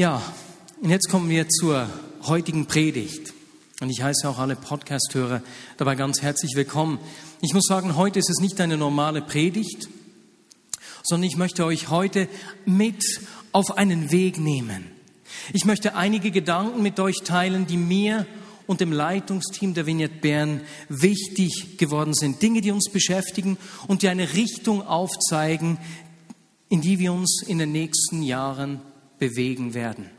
Ja, und jetzt kommen wir zur heutigen Predigt. Und ich heiße auch alle Podcast-Hörer dabei ganz herzlich willkommen. Ich muss sagen, heute ist es nicht eine normale Predigt, sondern ich möchte euch heute mit auf einen Weg nehmen. Ich möchte einige Gedanken mit euch teilen, die mir und dem Leitungsteam der Vignette Bern wichtig geworden sind. Dinge, die uns beschäftigen und die eine Richtung aufzeigen, in die wir uns in den nächsten Jahren bewegen werden.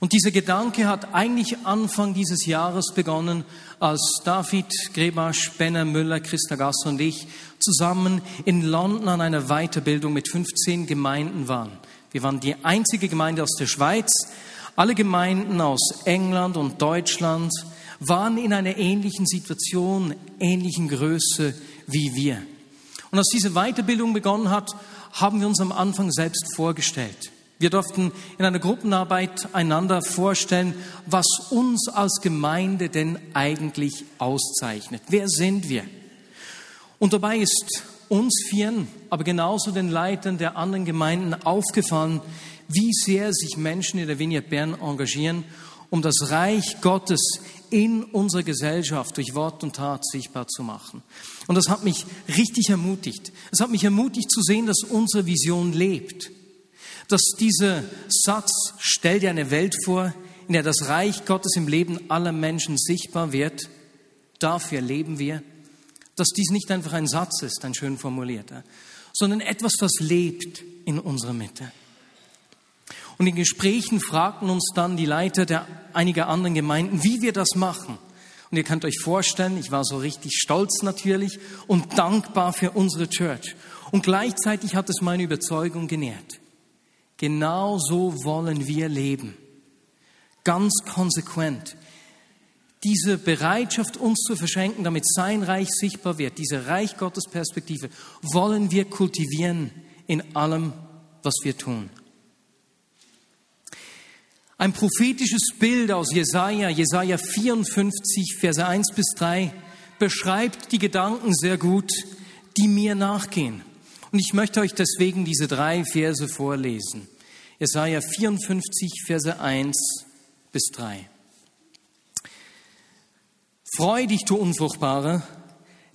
Und dieser Gedanke hat eigentlich Anfang dieses Jahres begonnen, als David, Grebasch, Benner, Müller, Christa Gasser und ich zusammen in London an einer Weiterbildung mit 15 Gemeinden waren. Wir waren die einzige Gemeinde aus der Schweiz. Alle Gemeinden aus England und Deutschland waren in einer ähnlichen Situation, ähnlichen Größe wie wir. Und als diese Weiterbildung begonnen hat, haben wir uns am Anfang selbst vorgestellt. Wir durften in einer Gruppenarbeit einander vorstellen, was uns als Gemeinde denn eigentlich auszeichnet. Wer sind wir? Und dabei ist uns Vieren, aber genauso den Leitern der anderen Gemeinden aufgefallen, wie sehr sich Menschen in der Vignette Bern engagieren, um das Reich Gottes in unserer Gesellschaft durch Wort und Tat sichtbar zu machen. Und das hat mich richtig ermutigt. Es hat mich ermutigt zu sehen, dass unsere Vision lebt dass dieser Satz, stell dir eine Welt vor, in der das Reich Gottes im Leben aller Menschen sichtbar wird, dafür leben wir, dass dies nicht einfach ein Satz ist, ein schön formulierter, sondern etwas, was lebt in unserer Mitte. Und in Gesprächen fragten uns dann die Leiter der einiger anderen Gemeinden, wie wir das machen. Und ihr könnt euch vorstellen, ich war so richtig stolz natürlich und dankbar für unsere Church. Und gleichzeitig hat es meine Überzeugung genährt. Genau so wollen wir leben. Ganz konsequent. Diese Bereitschaft, uns zu verschenken, damit sein Reich sichtbar wird, diese Reich Gottes Perspektive, wollen wir kultivieren in allem, was wir tun. Ein prophetisches Bild aus Jesaja, Jesaja 54, Verse 1 bis 3, beschreibt die Gedanken sehr gut, die mir nachgehen. Und ich möchte euch deswegen diese drei Verse vorlesen. Jesaja 54, Verse 1 bis 3. Freu dich, du Unfruchtbare,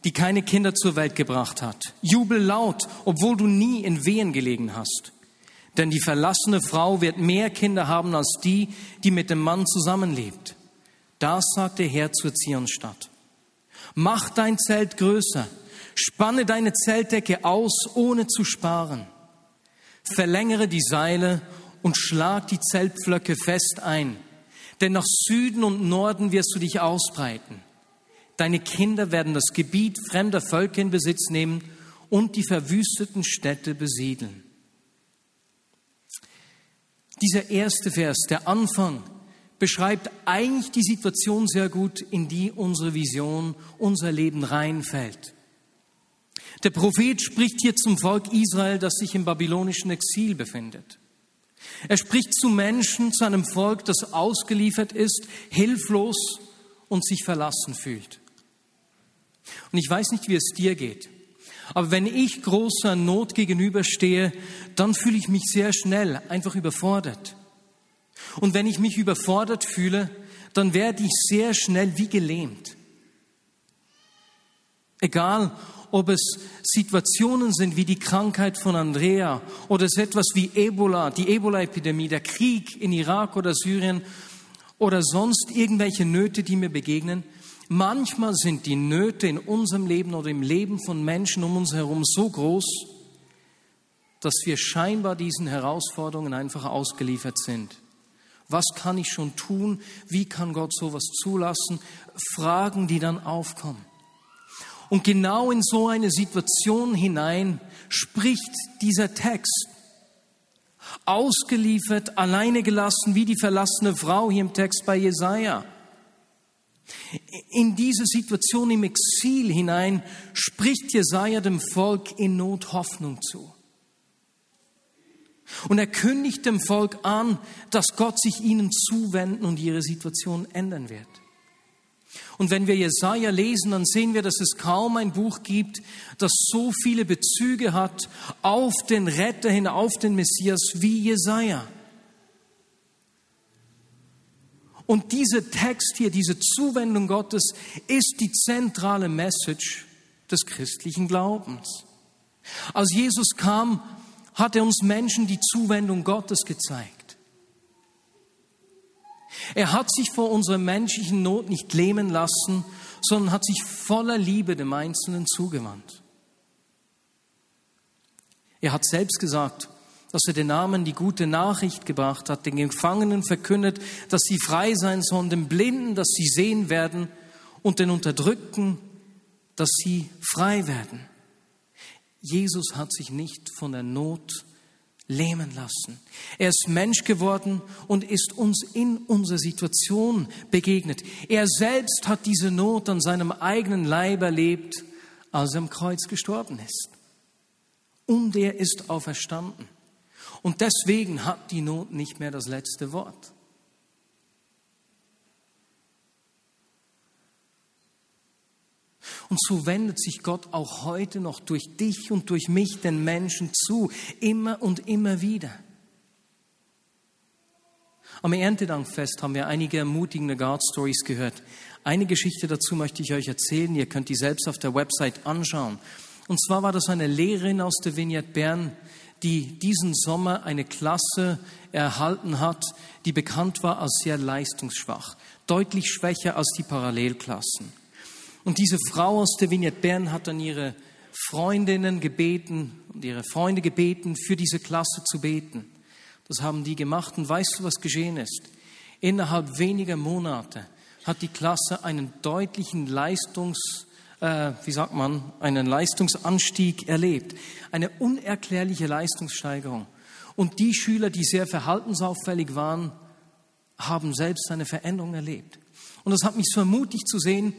die keine Kinder zur Welt gebracht hat. Jubel laut, obwohl du nie in Wehen gelegen hast. Denn die verlassene Frau wird mehr Kinder haben als die, die mit dem Mann zusammenlebt. Das sagt der Herr zur Zionstadt. Mach dein Zelt größer, Spanne deine Zeltdecke aus, ohne zu sparen. Verlängere die Seile und schlag die Zeltpflöcke fest ein. Denn nach Süden und Norden wirst du dich ausbreiten. Deine Kinder werden das Gebiet fremder Völker in Besitz nehmen und die verwüsteten Städte besiedeln. Dieser erste Vers, der Anfang, beschreibt eigentlich die Situation sehr gut, in die unsere Vision, unser Leben reinfällt. Der Prophet spricht hier zum Volk Israel, das sich im babylonischen Exil befindet. Er spricht zu Menschen, zu einem Volk, das ausgeliefert ist, hilflos und sich verlassen fühlt. Und ich weiß nicht, wie es dir geht, aber wenn ich großer Not gegenüberstehe, dann fühle ich mich sehr schnell einfach überfordert. Und wenn ich mich überfordert fühle, dann werde ich sehr schnell wie gelähmt. Egal, ob es Situationen sind wie die Krankheit von Andrea oder es etwas wie Ebola, die Ebola-Epidemie, der Krieg in Irak oder Syrien oder sonst irgendwelche Nöte, die mir begegnen. Manchmal sind die Nöte in unserem Leben oder im Leben von Menschen um uns herum so groß, dass wir scheinbar diesen Herausforderungen einfach ausgeliefert sind. Was kann ich schon tun? Wie kann Gott sowas zulassen? Fragen, die dann aufkommen. Und genau in so eine Situation hinein spricht dieser Text. Ausgeliefert, alleine gelassen, wie die verlassene Frau hier im Text bei Jesaja. In diese Situation im Exil hinein spricht Jesaja dem Volk in Not Hoffnung zu. Und er kündigt dem Volk an, dass Gott sich ihnen zuwenden und ihre Situation ändern wird. Und wenn wir Jesaja lesen, dann sehen wir, dass es kaum ein Buch gibt, das so viele Bezüge hat auf den Retter hin, auf den Messias wie Jesaja. Und dieser Text hier, diese Zuwendung Gottes, ist die zentrale Message des christlichen Glaubens. Als Jesus kam, hat er uns Menschen die Zuwendung Gottes gezeigt. Er hat sich vor unserer menschlichen Not nicht lähmen lassen, sondern hat sich voller Liebe dem Einzelnen zugewandt. Er hat selbst gesagt, dass er den Namen die gute Nachricht gebracht hat, den Gefangenen verkündet, dass sie frei sein sollen, den Blinden, dass sie sehen werden und den Unterdrückten, dass sie frei werden. Jesus hat sich nicht von der Not lähmen lassen. Er ist Mensch geworden und ist uns in unserer Situation begegnet. Er selbst hat diese Not an seinem eigenen Leib erlebt, als er am Kreuz gestorben ist. Und er ist auferstanden. Und deswegen hat die Not nicht mehr das letzte Wort. Und so wendet sich Gott auch heute noch durch dich und durch mich den Menschen zu, immer und immer wieder. Am Erntedankfest haben wir einige ermutigende God Stories gehört. Eine Geschichte dazu möchte ich euch erzählen. Ihr könnt die selbst auf der Website anschauen. Und zwar war das eine Lehrerin aus der Vignette Bern, die diesen Sommer eine Klasse erhalten hat, die bekannt war als sehr leistungsschwach, deutlich schwächer als die Parallelklassen. Und diese Frau aus der Vignette Bern hat dann ihre Freundinnen gebeten und ihre Freunde gebeten, für diese Klasse zu beten. Das haben die gemacht und weißt du, was geschehen ist? Innerhalb weniger Monate hat die Klasse einen deutlichen Leistungs, äh, wie sagt man, einen Leistungsanstieg erlebt, eine unerklärliche Leistungssteigerung. Und die Schüler, die sehr verhaltensauffällig waren, haben selbst eine Veränderung erlebt. Und das hat mich so ermutigt zu sehen,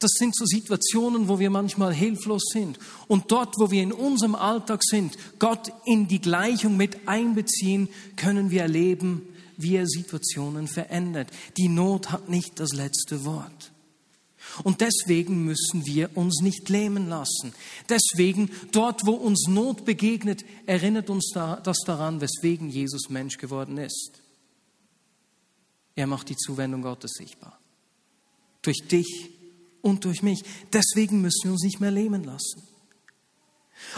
das sind so Situationen, wo wir manchmal hilflos sind. Und dort, wo wir in unserem Alltag sind, Gott in die Gleichung mit einbeziehen, können wir erleben, wie er Situationen verändert. Die Not hat nicht das letzte Wort. Und deswegen müssen wir uns nicht lähmen lassen. Deswegen, dort, wo uns Not begegnet, erinnert uns das daran, weswegen Jesus Mensch geworden ist. Er macht die Zuwendung Gottes sichtbar. Durch dich und durch mich. Deswegen müssen wir uns nicht mehr lähmen lassen.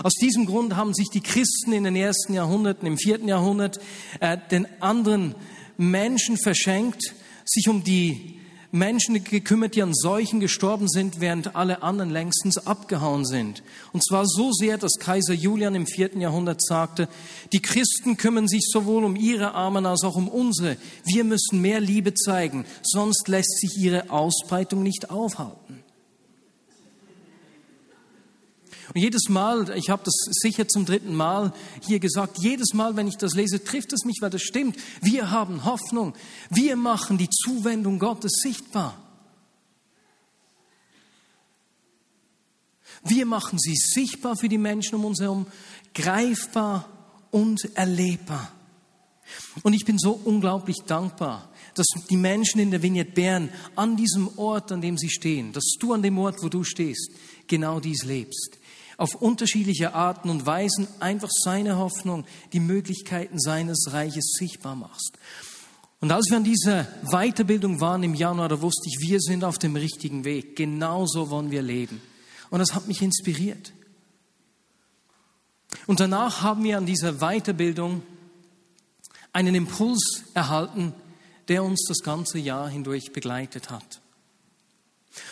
Aus diesem Grund haben sich die Christen in den ersten Jahrhunderten, im vierten Jahrhundert, äh, den anderen Menschen verschenkt, sich um die Menschen gekümmert, die an Seuchen gestorben sind, während alle anderen längstens abgehauen sind. Und zwar so sehr, dass Kaiser Julian im vierten Jahrhundert sagte, die Christen kümmern sich sowohl um ihre Armen als auch um unsere. Wir müssen mehr Liebe zeigen, sonst lässt sich ihre Ausbreitung nicht aufhalten. Und jedes Mal, ich habe das sicher zum dritten Mal hier gesagt, jedes Mal, wenn ich das lese, trifft es mich, weil das stimmt. Wir haben Hoffnung. Wir machen die Zuwendung Gottes sichtbar. Wir machen sie sichtbar für die Menschen um uns herum, greifbar und erlebbar. Und ich bin so unglaublich dankbar, dass die Menschen in der Vignette Bern an diesem Ort, an dem sie stehen, dass du an dem Ort, wo du stehst, genau dies lebst auf unterschiedliche Arten und Weisen einfach seine Hoffnung, die Möglichkeiten seines Reiches sichtbar machst. Und als wir an dieser Weiterbildung waren im Januar, da wusste ich, wir sind auf dem richtigen Weg. Genauso wollen wir leben. Und das hat mich inspiriert. Und danach haben wir an dieser Weiterbildung einen Impuls erhalten, der uns das ganze Jahr hindurch begleitet hat.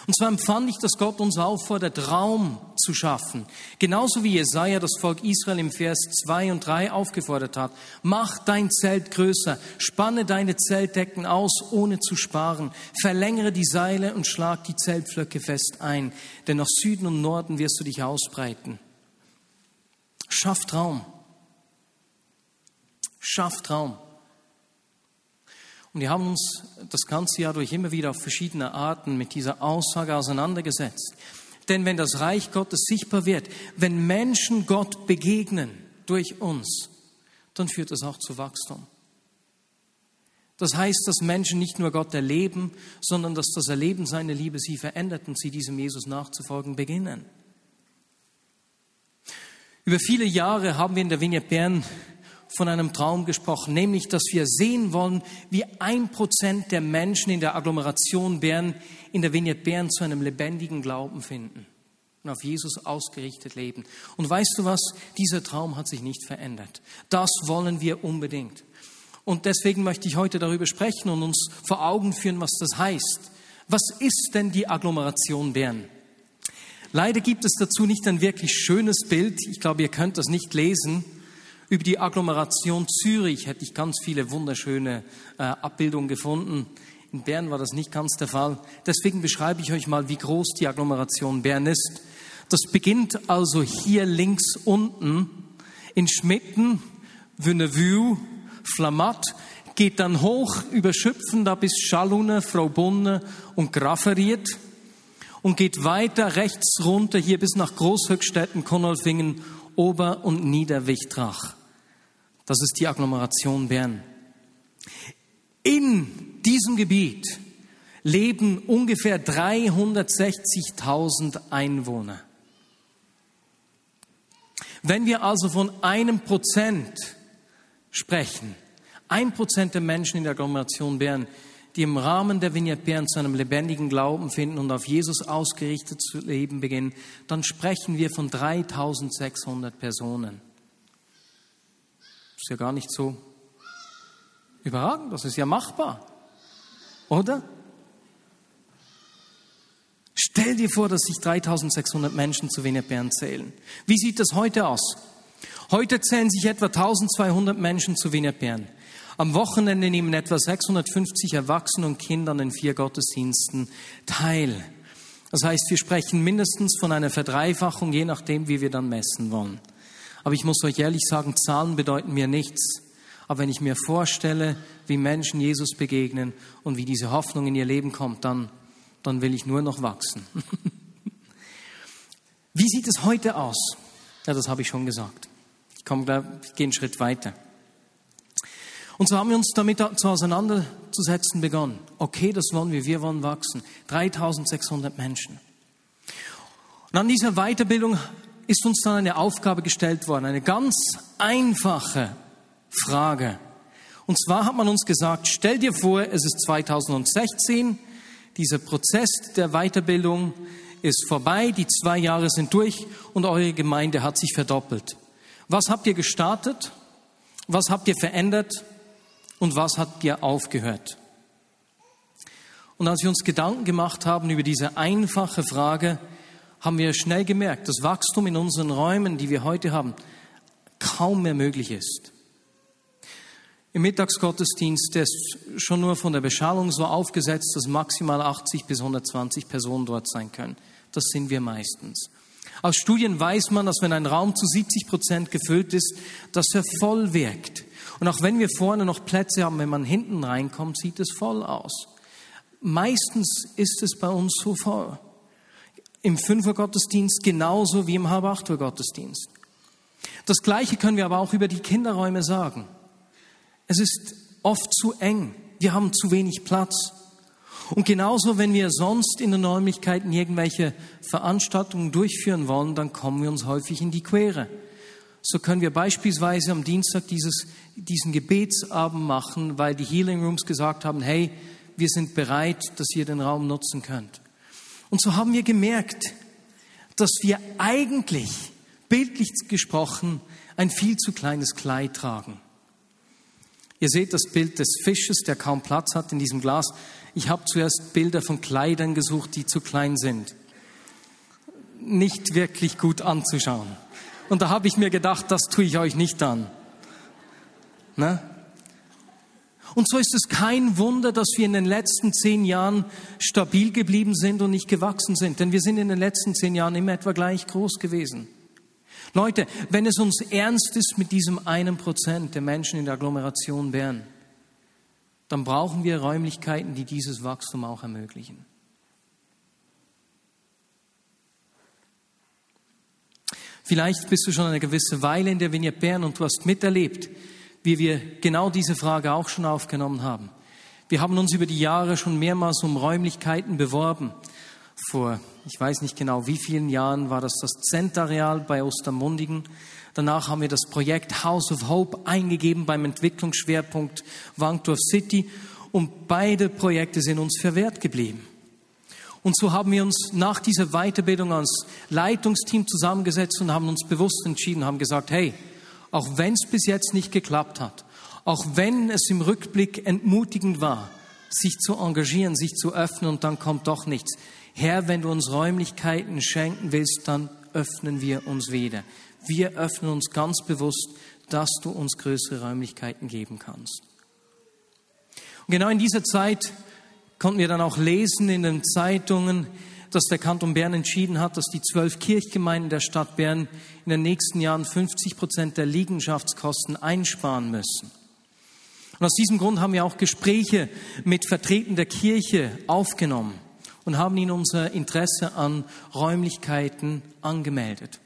Und zwar empfand ich, dass Gott uns auffordert, Raum zu schaffen. Genauso wie Jesaja das Volk Israel im Vers 2 und 3 aufgefordert hat. Mach dein Zelt größer, spanne deine Zeltdecken aus, ohne zu sparen. Verlängere die Seile und schlag die Zeltflöcke fest ein, denn nach Süden und Norden wirst du dich ausbreiten. Schafft Raum. Schafft Raum. Und wir haben uns das ganze Jahr durch immer wieder auf verschiedene Arten mit dieser Aussage auseinandergesetzt. Denn wenn das Reich Gottes sichtbar wird, wenn Menschen Gott begegnen durch uns, dann führt das auch zu Wachstum. Das heißt, dass Menschen nicht nur Gott erleben, sondern dass das Erleben seiner Liebe sie verändert und sie diesem Jesus nachzufolgen beginnen. Über viele Jahre haben wir in der Vignette Bern von einem Traum gesprochen, nämlich, dass wir sehen wollen, wie ein Prozent der Menschen in der Agglomeration Bern, in der Vignette Bern zu einem lebendigen Glauben finden und auf Jesus ausgerichtet leben. Und weißt du was? Dieser Traum hat sich nicht verändert. Das wollen wir unbedingt. Und deswegen möchte ich heute darüber sprechen und uns vor Augen führen, was das heißt. Was ist denn die Agglomeration Bern? Leider gibt es dazu nicht ein wirklich schönes Bild. Ich glaube, ihr könnt das nicht lesen. Über die Agglomeration Zürich hätte ich ganz viele wunderschöne äh, Abbildungen gefunden. In Bern war das nicht ganz der Fall. Deswegen beschreibe ich euch mal, wie groß die Agglomeration Bern ist. Das beginnt also hier links unten in Schmitten, Wünnevue, Flamatt, geht dann hoch über Schüpfen da bis Schalune, Fraubunne und Grafferiert und geht weiter rechts runter hier bis nach Großhöchstetten, Konolfingen, Ober- und Niederwichtrach. Das ist die Agglomeration Bern. In diesem Gebiet leben ungefähr 360.000 Einwohner. Wenn wir also von einem Prozent sprechen, ein Prozent der Menschen in der Agglomeration Bern, die im Rahmen der Vignette Bern zu einem lebendigen Glauben finden und auf Jesus ausgerichtet zu leben beginnen, dann sprechen wir von 3600 Personen. Das ist ja gar nicht so überragend, das ist ja machbar, oder? Stell dir vor, dass sich 3600 Menschen zu Bern zählen. Wie sieht das heute aus? Heute zählen sich etwa 1200 Menschen zu Bern. Am Wochenende nehmen etwa 650 Erwachsene und Kinder an vier Gottesdiensten teil. Das heißt, wir sprechen mindestens von einer Verdreifachung, je nachdem, wie wir dann messen wollen. Aber ich muss euch ehrlich sagen, Zahlen bedeuten mir nichts. Aber wenn ich mir vorstelle, wie Menschen Jesus begegnen und wie diese Hoffnung in ihr Leben kommt, dann, dann will ich nur noch wachsen. wie sieht es heute aus? Ja, das habe ich schon gesagt. Ich komme, ich gehe einen Schritt weiter. Und so haben wir uns damit zu auseinanderzusetzen begonnen. Okay, das wollen wir, wir wollen wachsen. 3600 Menschen. Und an dieser Weiterbildung ist uns dann eine Aufgabe gestellt worden, eine ganz einfache Frage. Und zwar hat man uns gesagt, stell dir vor, es ist 2016, dieser Prozess der Weiterbildung ist vorbei, die zwei Jahre sind durch und eure Gemeinde hat sich verdoppelt. Was habt ihr gestartet? Was habt ihr verändert? und was hat dir aufgehört? Und als wir uns Gedanken gemacht haben über diese einfache Frage, haben wir schnell gemerkt, dass Wachstum in unseren Räumen, die wir heute haben, kaum mehr möglich ist. Im Mittagsgottesdienst ist schon nur von der Beschallung so aufgesetzt, dass maximal 80 bis 120 Personen dort sein können. Das sind wir meistens. Aus Studien weiß man, dass wenn ein Raum zu 70 Prozent gefüllt ist, dass er voll wirkt. Und auch wenn wir vorne noch Plätze haben, wenn man hinten reinkommt, sieht es voll aus. Meistens ist es bei uns so voll. Im Fünfer-Gottesdienst genauso wie im Halb-Acht-Uhr-Gottesdienst. Das Gleiche können wir aber auch über die Kinderräume sagen. Es ist oft zu eng. Wir haben zu wenig Platz. Und genauso, wenn wir sonst in den Räumlichkeiten irgendwelche Veranstaltungen durchführen wollen, dann kommen wir uns häufig in die Quere. So können wir beispielsweise am Dienstag dieses, diesen Gebetsabend machen, weil die Healing Rooms gesagt haben, hey, wir sind bereit, dass ihr den Raum nutzen könnt. Und so haben wir gemerkt, dass wir eigentlich, bildlich gesprochen, ein viel zu kleines Kleid tragen. Ihr seht das Bild des Fisches, der kaum Platz hat in diesem Glas. Ich habe zuerst Bilder von Kleidern gesucht, die zu klein sind. Nicht wirklich gut anzuschauen. Und da habe ich mir gedacht, das tue ich euch nicht an. Ne? Und so ist es kein Wunder, dass wir in den letzten zehn Jahren stabil geblieben sind und nicht gewachsen sind. Denn wir sind in den letzten zehn Jahren immer etwa gleich groß gewesen. Leute, wenn es uns ernst ist mit diesem einen Prozent der Menschen in der Agglomeration Bern, dann brauchen wir Räumlichkeiten, die dieses Wachstum auch ermöglichen. Vielleicht bist du schon eine gewisse Weile in der Vignette Bern und du hast miterlebt, wie wir genau diese Frage auch schon aufgenommen haben. Wir haben uns über die Jahre schon mehrmals um Räumlichkeiten beworben. vor, ich weiß nicht genau wie vielen Jahren, war das das Zentareal bei Ostermundigen. Danach haben wir das Projekt House of Hope eingegeben beim Entwicklungsschwerpunkt Wankdorf City und beide Projekte sind uns verwehrt geblieben. Und so haben wir uns nach dieser Weiterbildung als Leitungsteam zusammengesetzt und haben uns bewusst entschieden, haben gesagt, hey, auch wenn es bis jetzt nicht geklappt hat, auch wenn es im Rückblick entmutigend war, sich zu engagieren, sich zu öffnen und dann kommt doch nichts. Herr, wenn du uns Räumlichkeiten schenken willst, dann öffnen wir uns wieder. Wir öffnen uns ganz bewusst, dass du uns größere Räumlichkeiten geben kannst. Und genau in dieser Zeit konnten wir dann auch lesen in den Zeitungen, dass der Kanton Bern entschieden hat, dass die zwölf Kirchgemeinden der Stadt Bern in den nächsten Jahren 50 Prozent der Liegenschaftskosten einsparen müssen. Und aus diesem Grund haben wir auch Gespräche mit Vertretern der Kirche aufgenommen und haben ihnen unser Interesse an Räumlichkeiten angemeldet.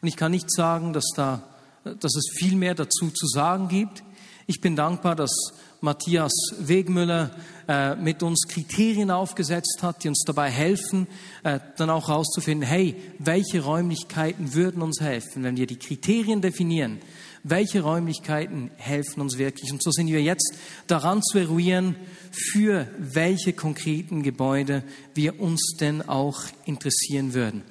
Und ich kann nicht sagen, dass, da, dass es viel mehr dazu zu sagen gibt. Ich bin dankbar, dass Matthias Wegmüller äh, mit uns Kriterien aufgesetzt hat, die uns dabei helfen, äh, dann auch herauszufinden, hey, welche Räumlichkeiten würden uns helfen, wenn wir die Kriterien definieren, welche Räumlichkeiten helfen uns wirklich. Und so sind wir jetzt daran zu eruieren, für welche konkreten Gebäude wir uns denn auch interessieren würden.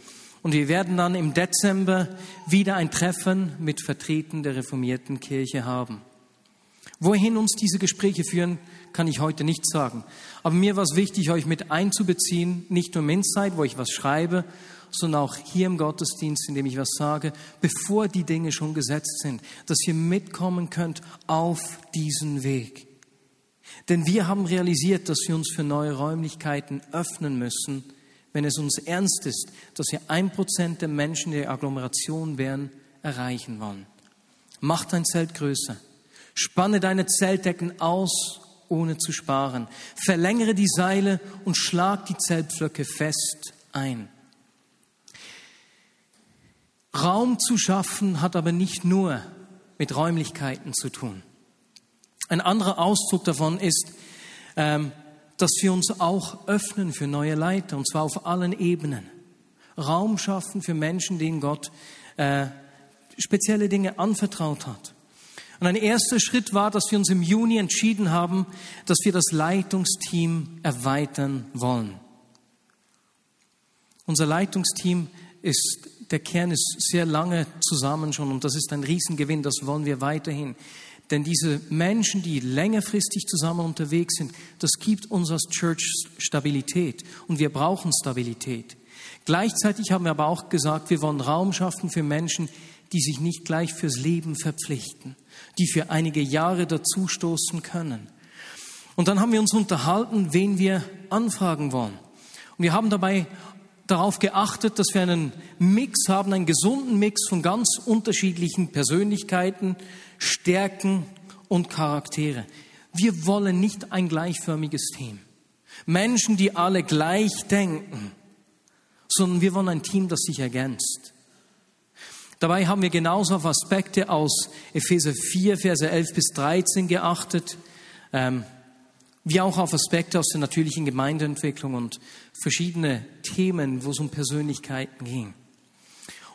Und wir werden dann im Dezember wieder ein Treffen mit Vertretern der reformierten Kirche haben. Wohin uns diese Gespräche führen, kann ich heute nicht sagen. Aber mir war es wichtig, euch mit einzubeziehen, nicht nur im Insight, wo ich was schreibe, sondern auch hier im Gottesdienst, in dem ich was sage, bevor die Dinge schon gesetzt sind, dass ihr mitkommen könnt auf diesen Weg. Denn wir haben realisiert, dass wir uns für neue Räumlichkeiten öffnen müssen, wenn es uns ernst ist, dass wir ein Prozent der Menschen, die Agglomeration wären, erreichen wollen. Macht dein Zelt größer. Spanne deine Zeltdecken aus, ohne zu sparen. Verlängere die Seile und schlag die Zeltpflöcke fest ein. Raum zu schaffen hat aber nicht nur mit Räumlichkeiten zu tun. Ein anderer Ausdruck davon ist, ähm, dass wir uns auch öffnen für neue Leiter, und zwar auf allen Ebenen. Raum schaffen für Menschen, denen Gott äh, spezielle Dinge anvertraut hat. Und ein erster Schritt war, dass wir uns im Juni entschieden haben, dass wir das Leitungsteam erweitern wollen. Unser Leitungsteam ist, der Kern ist sehr lange zusammen schon und das ist ein Riesengewinn, das wollen wir weiterhin. Denn diese Menschen, die längerfristig zusammen unterwegs sind, das gibt uns als Church Stabilität und wir brauchen Stabilität. Gleichzeitig haben wir aber auch gesagt, wir wollen Raum schaffen für Menschen, die sich nicht gleich fürs Leben verpflichten, die für einige Jahre dazustoßen können. Und dann haben wir uns unterhalten, wen wir anfragen wollen. Und wir haben dabei darauf geachtet, dass wir einen Mix haben, einen gesunden Mix von ganz unterschiedlichen Persönlichkeiten, Stärken und Charaktere. Wir wollen nicht ein gleichförmiges Team. Menschen, die alle gleich denken, sondern wir wollen ein Team, das sich ergänzt. Dabei haben wir genauso auf Aspekte aus Epheser 4, Verse 11 bis 13 geachtet, ähm, wie auch auf Aspekte aus der natürlichen Gemeindeentwicklung und verschiedene Themen, wo es um Persönlichkeiten ging.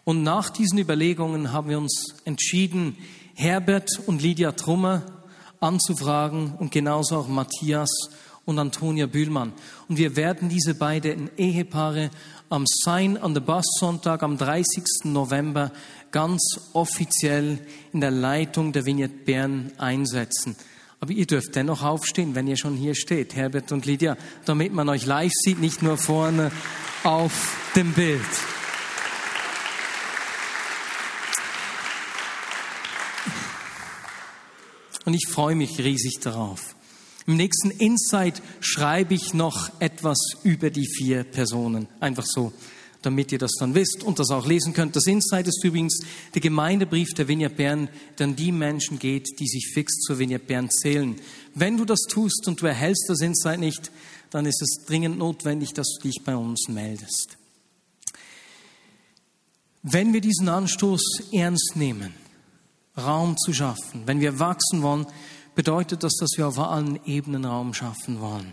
Und nach diesen Überlegungen haben wir uns entschieden, Herbert und Lydia Trummer anzufragen und genauso auch Matthias und Antonia Bühlmann. Und wir werden diese beiden Ehepaare am Sign on the Bus Sonntag am 30. November ganz offiziell in der Leitung der Vignette Bern einsetzen. Aber ihr dürft dennoch aufstehen, wenn ihr schon hier steht, Herbert und Lydia, damit man euch live sieht, nicht nur vorne auf dem Bild. Und ich freue mich riesig darauf. Im nächsten Insight schreibe ich noch etwas über die vier Personen. Einfach so, damit ihr das dann wisst und das auch lesen könnt. Das Insight ist übrigens der Gemeindebrief der Vignette Bern, der an die Menschen geht, die sich fix zur Vignette Bern zählen. Wenn du das tust und du erhältst das Insight nicht, dann ist es dringend notwendig, dass du dich bei uns meldest. Wenn wir diesen Anstoß ernst nehmen, Raum zu schaffen, wenn wir wachsen wollen, bedeutet das, dass wir auf allen Ebenen Raum schaffen wollen.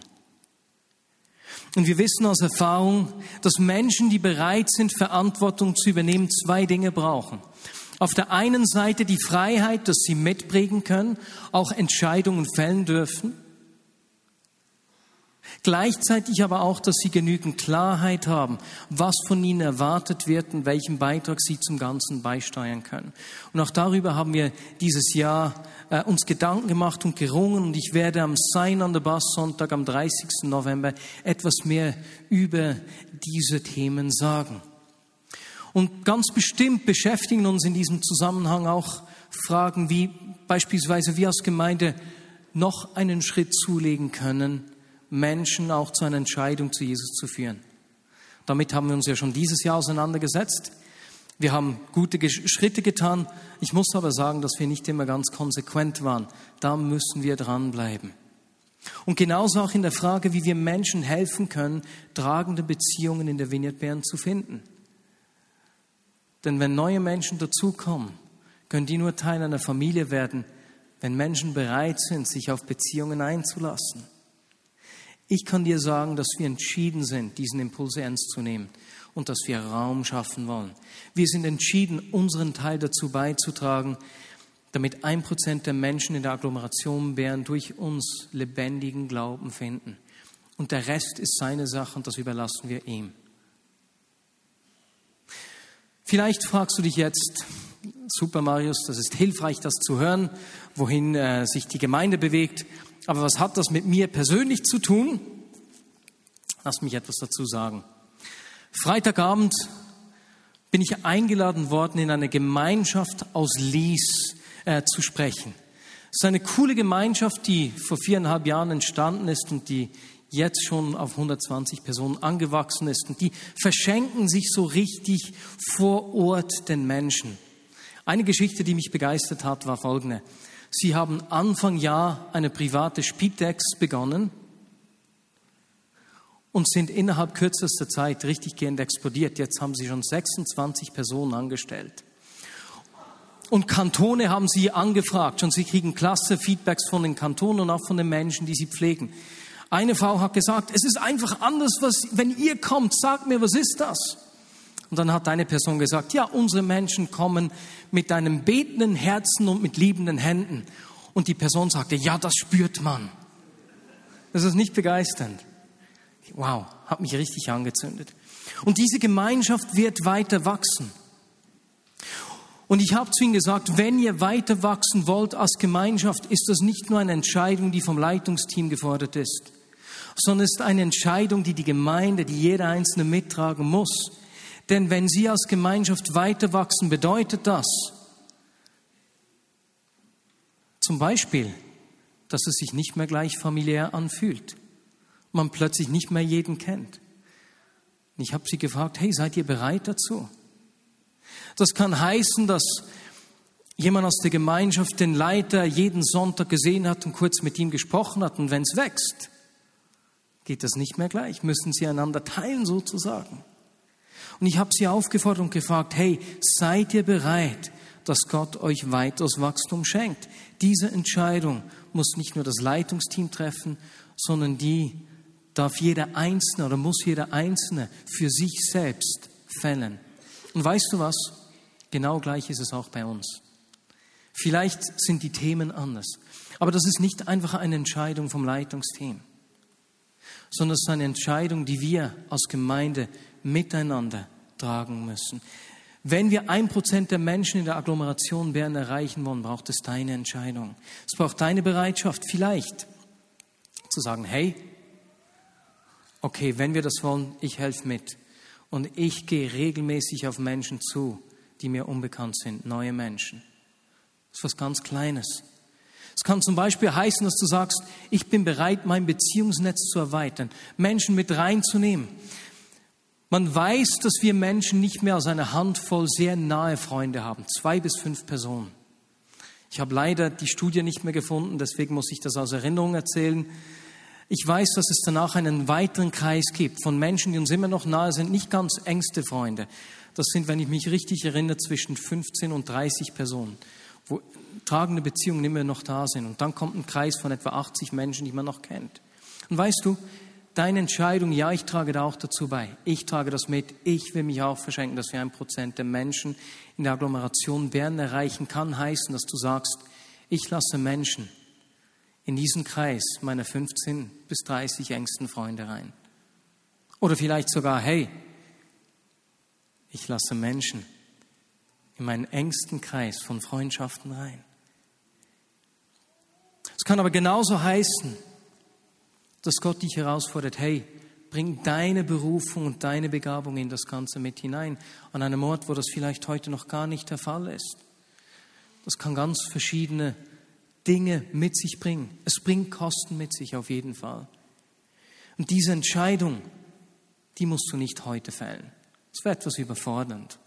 Und wir wissen aus Erfahrung, dass Menschen, die bereit sind, Verantwortung zu übernehmen, zwei Dinge brauchen. Auf der einen Seite die Freiheit, dass sie mitprägen können, auch Entscheidungen fällen dürfen. Gleichzeitig aber auch, dass sie genügend Klarheit haben, was von ihnen erwartet wird und welchen Beitrag sie zum Ganzen beisteuern können. Und auch darüber haben wir dieses Jahr äh, uns Gedanken gemacht und gerungen und ich werde am Sein an der Bass Sonntag am 30. November etwas mehr über diese Themen sagen. Und ganz bestimmt beschäftigen uns in diesem Zusammenhang auch Fragen wie beispielsweise wir als Gemeinde noch einen Schritt zulegen können, Menschen auch zu einer Entscheidung zu Jesus zu führen. Damit haben wir uns ja schon dieses Jahr auseinandergesetzt. Wir haben gute Schritte getan. Ich muss aber sagen, dass wir nicht immer ganz konsequent waren. Da müssen wir dranbleiben. Und genauso auch in der Frage, wie wir Menschen helfen können, tragende Beziehungen in der Vineyard Bern zu finden. Denn wenn neue Menschen dazukommen, können die nur Teil einer Familie werden, wenn Menschen bereit sind, sich auf Beziehungen einzulassen. Ich kann dir sagen, dass wir entschieden sind, diesen Impuls ernst zu nehmen und dass wir Raum schaffen wollen. Wir sind entschieden, unseren Teil dazu beizutragen, damit ein Prozent der Menschen in der Agglomeration Bern durch uns lebendigen Glauben finden. Und der Rest ist seine Sache und das überlassen wir ihm. Vielleicht fragst du dich jetzt, super Marius, das ist hilfreich, das zu hören, wohin äh, sich die Gemeinde bewegt. Aber was hat das mit mir persönlich zu tun? Lass mich etwas dazu sagen. Freitagabend bin ich eingeladen worden, in eine Gemeinschaft aus Lies äh, zu sprechen. Es ist eine coole Gemeinschaft, die vor viereinhalb Jahren entstanden ist und die jetzt schon auf 120 Personen angewachsen ist. Und die verschenken sich so richtig vor Ort den Menschen. Eine Geschichte, die mich begeistert hat, war folgende. Sie haben Anfang Jahr eine private Spitex begonnen und sind innerhalb kürzester Zeit richtig gehend explodiert. Jetzt haben sie schon 26 Personen angestellt. Und Kantone haben sie angefragt und sie kriegen klasse Feedbacks von den Kantonen und auch von den Menschen, die sie pflegen. Eine Frau hat gesagt, es ist einfach anders, was, wenn ihr kommt, sagt mir, was ist das? Und dann hat eine Person gesagt, ja, unsere Menschen kommen mit einem betenden Herzen und mit liebenden Händen. Und die Person sagte, ja, das spürt man. Das ist nicht begeisternd. Wow, hat mich richtig angezündet. Und diese Gemeinschaft wird weiter wachsen. Und ich habe zu ihnen gesagt, wenn ihr weiter wachsen wollt als Gemeinschaft, ist das nicht nur eine Entscheidung, die vom Leitungsteam gefordert ist, sondern ist eine Entscheidung, die die Gemeinde, die jeder Einzelne mittragen muss. Denn wenn Sie als Gemeinschaft weiter wachsen, bedeutet das zum Beispiel, dass es sich nicht mehr gleich familiär anfühlt. Man plötzlich nicht mehr jeden kennt. Ich habe sie gefragt, hey, seid ihr bereit dazu? Das kann heißen, dass jemand aus der Gemeinschaft den Leiter jeden Sonntag gesehen hat und kurz mit ihm gesprochen hat. Und wenn es wächst, geht das nicht mehr gleich, müssen sie einander teilen sozusagen. Und ich habe sie aufgefordert und gefragt, hey, seid ihr bereit, dass Gott euch weiteres Wachstum schenkt? Diese Entscheidung muss nicht nur das Leitungsteam treffen, sondern die darf jeder Einzelne oder muss jeder Einzelne für sich selbst fällen. Und weißt du was? Genau gleich ist es auch bei uns. Vielleicht sind die Themen anders, aber das ist nicht einfach eine Entscheidung vom Leitungsteam, sondern es ist eine Entscheidung, die wir als Gemeinde miteinander tragen müssen. Wenn wir ein Prozent der Menschen in der Agglomeration Bern erreichen wollen, braucht es deine Entscheidung. Es braucht deine Bereitschaft, vielleicht zu sagen, hey, okay, wenn wir das wollen, ich helfe mit. Und ich gehe regelmäßig auf Menschen zu, die mir unbekannt sind, neue Menschen. Das ist was ganz Kleines. Es kann zum Beispiel heißen, dass du sagst, ich bin bereit, mein Beziehungsnetz zu erweitern, Menschen mit reinzunehmen. Man weiß, dass wir Menschen nicht mehr als eine Handvoll sehr nahe Freunde haben, zwei bis fünf Personen. Ich habe leider die Studie nicht mehr gefunden, deswegen muss ich das aus Erinnerung erzählen. Ich weiß, dass es danach einen weiteren Kreis gibt von Menschen, die uns immer noch nahe sind, nicht ganz engste Freunde. Das sind, wenn ich mich richtig erinnere, zwischen 15 und 30 Personen, wo tragende Beziehungen immer noch da sind. Und dann kommt ein Kreis von etwa 80 Menschen, die man noch kennt. Und weißt du, Deine Entscheidung, ja, ich trage da auch dazu bei. Ich trage das mit. Ich will mich auch verschenken, dass wir ein Prozent der Menschen in der Agglomeration Bern erreichen kann, heißen, dass du sagst, ich lasse Menschen in diesen Kreis meiner 15 bis 30 engsten Freunde rein. Oder vielleicht sogar, hey, ich lasse Menschen in meinen engsten Kreis von Freundschaften rein. Es kann aber genauso heißen, dass Gott dich herausfordert, hey, bring deine Berufung und deine Begabung in das Ganze mit hinein, an einem Ort, wo das vielleicht heute noch gar nicht der Fall ist. Das kann ganz verschiedene Dinge mit sich bringen. Es bringt Kosten mit sich auf jeden Fall. Und diese Entscheidung, die musst du nicht heute fällen. Das wäre etwas überfordernd.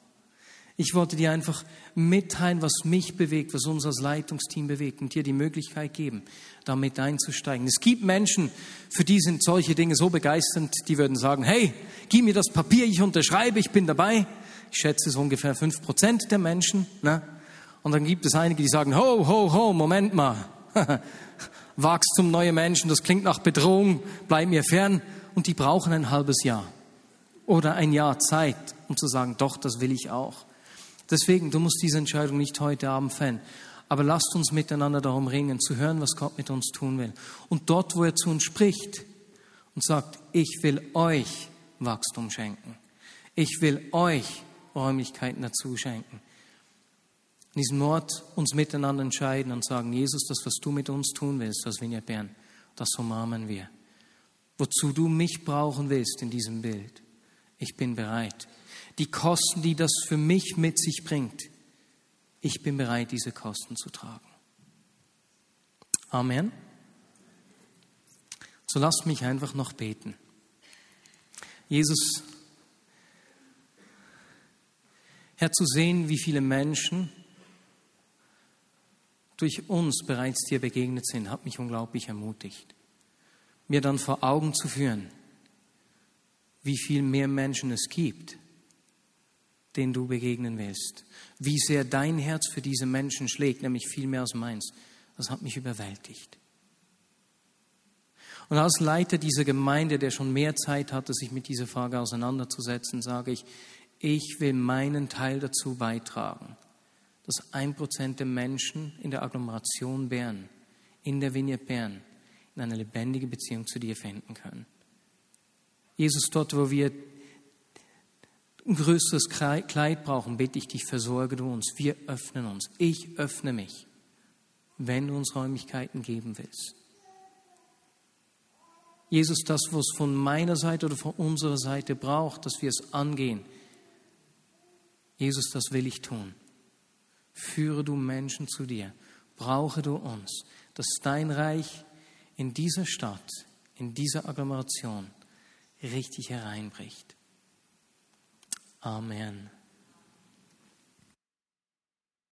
Ich wollte dir einfach mitteilen, was mich bewegt, was uns als Leitungsteam bewegt und dir die Möglichkeit geben, damit einzusteigen. Es gibt Menschen, für die sind solche Dinge so begeisternd, die würden sagen, hey, gib mir das Papier, ich unterschreibe, ich bin dabei. Ich schätze so ungefähr fünf Prozent der Menschen. Ne? Und dann gibt es einige, die sagen, ho, ho, ho, Moment mal. Wachstum, neue Menschen, das klingt nach Bedrohung, bleib mir fern. Und die brauchen ein halbes Jahr oder ein Jahr Zeit, um zu sagen, doch, das will ich auch. Deswegen, du musst diese Entscheidung nicht heute Abend fällen. Aber lasst uns miteinander darum ringen, zu hören, was Gott mit uns tun will. Und dort, wo er zu uns spricht und sagt, ich will euch Wachstum schenken. Ich will euch Räumlichkeiten dazu schenken. In diesem Wort uns miteinander entscheiden und sagen, Jesus, das, was du mit uns tun willst, das Vineyard Bern, das umarmen wir. Wozu du mich brauchen willst in diesem Bild, ich bin bereit die Kosten, die das für mich mit sich bringt. Ich bin bereit, diese Kosten zu tragen. Amen. So lasst mich einfach noch beten. Jesus, Herr, zu sehen, wie viele Menschen durch uns bereits dir begegnet sind, hat mich unglaublich ermutigt. Mir dann vor Augen zu führen, wie viel mehr Menschen es gibt, den du begegnen willst. Wie sehr dein Herz für diese Menschen schlägt, nämlich viel mehr als meins. Das hat mich überwältigt. Und als Leiter dieser Gemeinde, der schon mehr Zeit hatte, sich mit dieser Frage auseinanderzusetzen, sage ich, ich will meinen Teil dazu beitragen, dass ein Prozent der Menschen in der Agglomeration Bern, in der Vignette Bern, in eine lebendige Beziehung zu dir finden können. Jesus, dort, wo wir ein größeres Kleid brauchen, bitte ich dich, versorge du uns. Wir öffnen uns. Ich öffne mich, wenn du uns Räumlichkeiten geben willst. Jesus, das, was von meiner Seite oder von unserer Seite braucht, dass wir es angehen. Jesus, das will ich tun. Führe du Menschen zu dir. Brauche du uns, dass dein Reich in dieser Stadt, in dieser Agglomeration richtig hereinbricht. Amen.